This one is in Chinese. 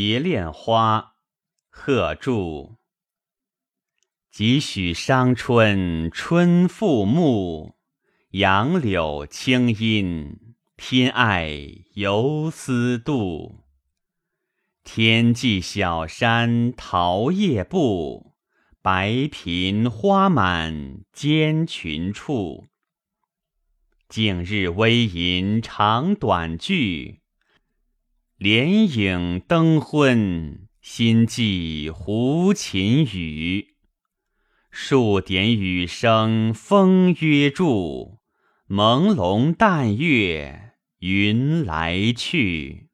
蝶恋花，贺铸。几许伤春春复暮，杨柳青阴，偏爱游丝度。天际小山桃叶步，白苹花满间群处。近日微吟长短句，莲影灯昏，心寄胡琴语。数点雨声风约住，朦胧淡月云来去。